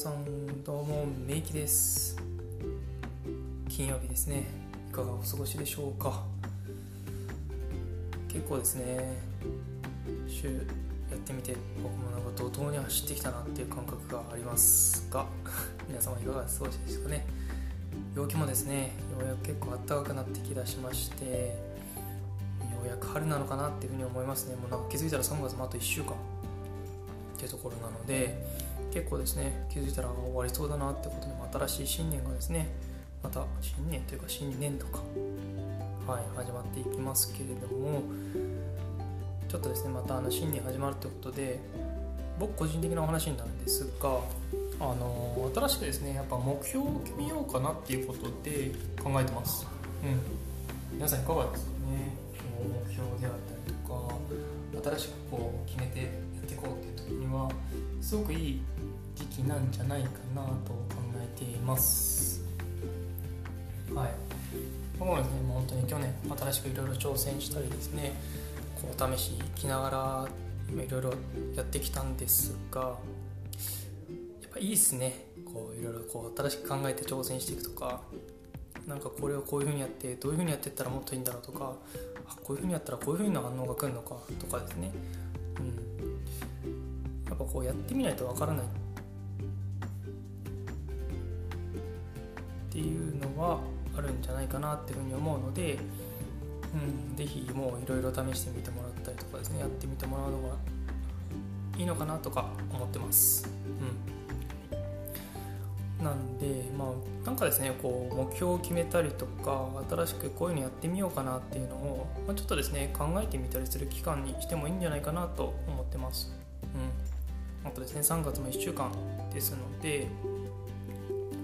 さんどうもめいきです。金曜日ですね。いかがお過ごしでしょうか。結構ですね。週やってみて僕もなんか怒涛に走ってきたなっていう感覚がありますが 皆様いかがお過ごしですかね。陽気もですねようやく結構暖かくなってきだしましてようやく春なのかなっていうふうに思いますね。もうなんか気づいたら3月もあと1週間っていうところなので結構ですね気づいたら終わりそうだなってことでも新しい新年がですねまた新年というか新年度かはい始まっていきますけれどもちょっとですねまたあの新年始まるということで僕個人的なお話になるんですがあの新しくですねやっぱ目標を決めようかなっていうことで考えてます。うん。皆さんいかがですかね？目標であったりとか新しくこう決めていこうっていう時にはすごくいい時期なんじゃないかなと考えています。はい。僕もですねもう本当に去年新しくいろいろ挑戦したりですねこう試し行きながらいろいろやってきたんですがやっぱいいっすね。こういろいろこう新しく考えて挑戦していくとか。なんかこれをこういう風にやってどういう風にやっていったらもっといいんだろうとか。あこういう風にやったらこういう風な反応が来るのかとかですね、うん、ぱこうやってみないとわからないっていうのはあるんじゃないかなっていうふうに思うので、うん、ぜひもういろいろ試してみてもらったりとかですねやってみてもらうのがいいのかなとか思ってます。うん、なんでまあなんかですねこう目標を決めたりとか新しくこういうのやってみようかなっていうのを、まあ、ちょっとですね考えてみたりする期間にしてもいいんじゃないかなと思ってます。うん、あとですね3月も1週間ですので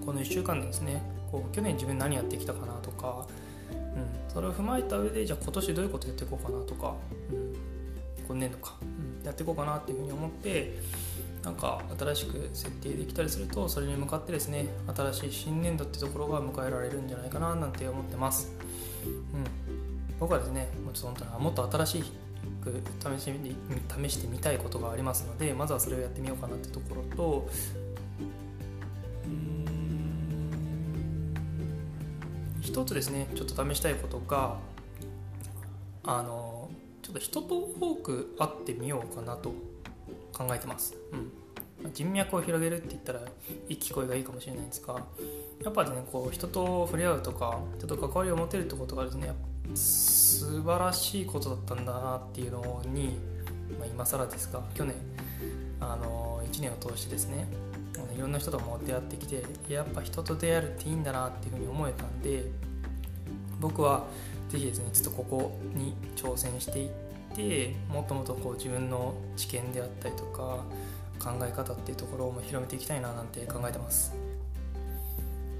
この1週間でですねこう去年自分何やってきたかなとか、うん、それを踏まえた上でじゃあ今年どういうことやっていこうかなとか、うん、今年度か、うん、やっていこうかなっていうふうに思ってなんか新しく設定できたりするとそれに向かってですね新しい新年度ってところが迎えられるんじゃないかななんて思ってます、うん、僕はですねもうちょっと本当にもっと新しいく試し試してみたいことがありますのでまずはそれをやってみようかなってところと一つですねちょっと試したいことがあのちょっと人と多く会ってみようかなと考えてます、うん、人脈を広げるって言ったらいい聞こえがいいかもしれないんですがやっぱりねこう人と触れ合うとか人と関わりを持てるってことがですね素晴らしいことだったんだなっていうのに、まあ、今更ですが去年あの1年を通してですねいろんな人とも出会ってきてやっぱ人と出会えるっていいんだなっていうふうに思えたんで僕は是非ですねちょっとここに挑戦していってもっともっとこう自分の知見であったりとか考え方っていうところも広めていきたいななんて考えてます。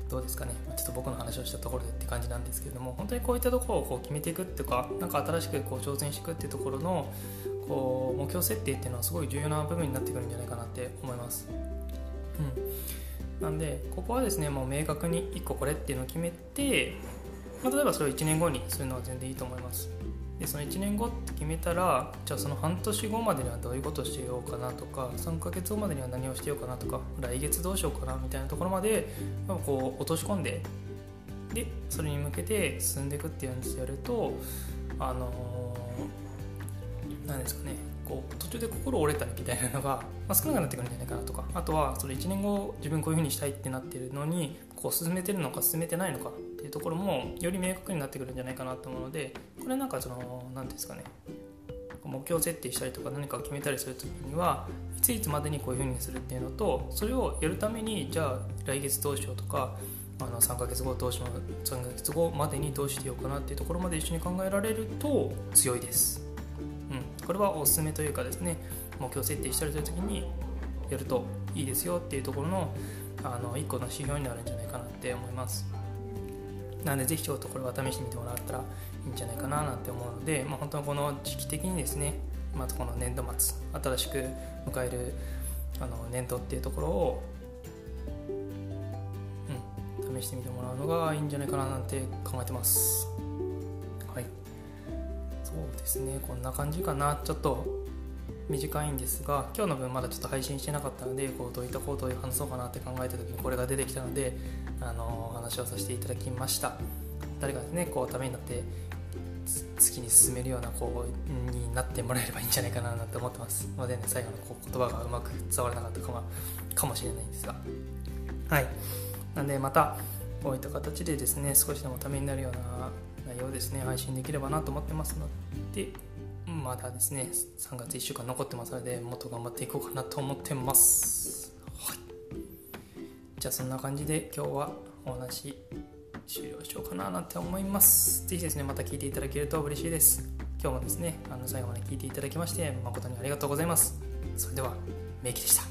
どうですかね。ちょっと僕の話をしたところでって感じなんですけれども本当にこういったところをこう決めていくっていうか何か新しくこう挑戦していくっていうところのこう目標設定っていうのはすごい重要な部分になってくるんじゃないかなって思います。うん。なんでここはですねもう明確に1個これっていうのを決めてまあ、例えばそれを1年後にするのは全然いいと思います。でその1年後って決めたらじゃあその半年後までにはどういうことしてようかなとか3ヶ月後までには何をしてようかなとか来月どうしようかなみたいなところまでこう落とし込んででそれに向けて進んでいくっていうのをやるとあの何ですかねこう途中で心折れたみたいなのが、まあ、少なくなってくるんじゃないかなとかあとはそれ1年後自分こういうふうにしたいってなってるのにこう進めてるのか進めてないのかっていうところもより明確になってくるんじゃないかなと思うのでこれなんかその何ですかね。目標設定したりとか何か決めたりする時にはいついつまでにこういうふうにするっていうのとそれをやるためにじゃあ来月どうしようとかあの3ヶ月後どうしよう3ヶ月後までにどうしてようかなっていうところまで一緒に考えられると強いです、うん、これはおすすめというかですね目標設定したりする時にやるといいですよっていうところのあの1個の指標になるんじゃないかなって思います。なのでぜひちょっとこれは試してみてもらったらいいんじゃないかななんて思うので、まあ、本当にこの時期的にですねまずこの年度末新しく迎えるあの年度っていうところを、うん、試してみてもらうのがいいんじゃないかななんて考えてます。はい。そうですね。こんな感じかな。ちょっと短いんですが今日の分まだちょっと配信してなかったのでこうどういったことを話そうかなって考えた時にこれが出てきたのであの話をさせていただきました。誰かねこうためになって次に進めるようなこうになってもらえればいいんじゃないかなと思ってます。のでね最後のこう言葉がうまく伝わらなかったかもかもしれないんですが。はい。なんでまたこういった形でですね少しでもためになるような内容をですね配信できればなと思ってますのでまだですね3月1週間残ってますのでもっと頑張っていこうかなと思ってます。じゃあそんな感じで今日はお話終了しようかななんて思います。ぜひですね、また聞いていただけると嬉しいです。今日もですね、あの最後まで聞いていただきまして誠にありがとうございます。それでは、メイキでした。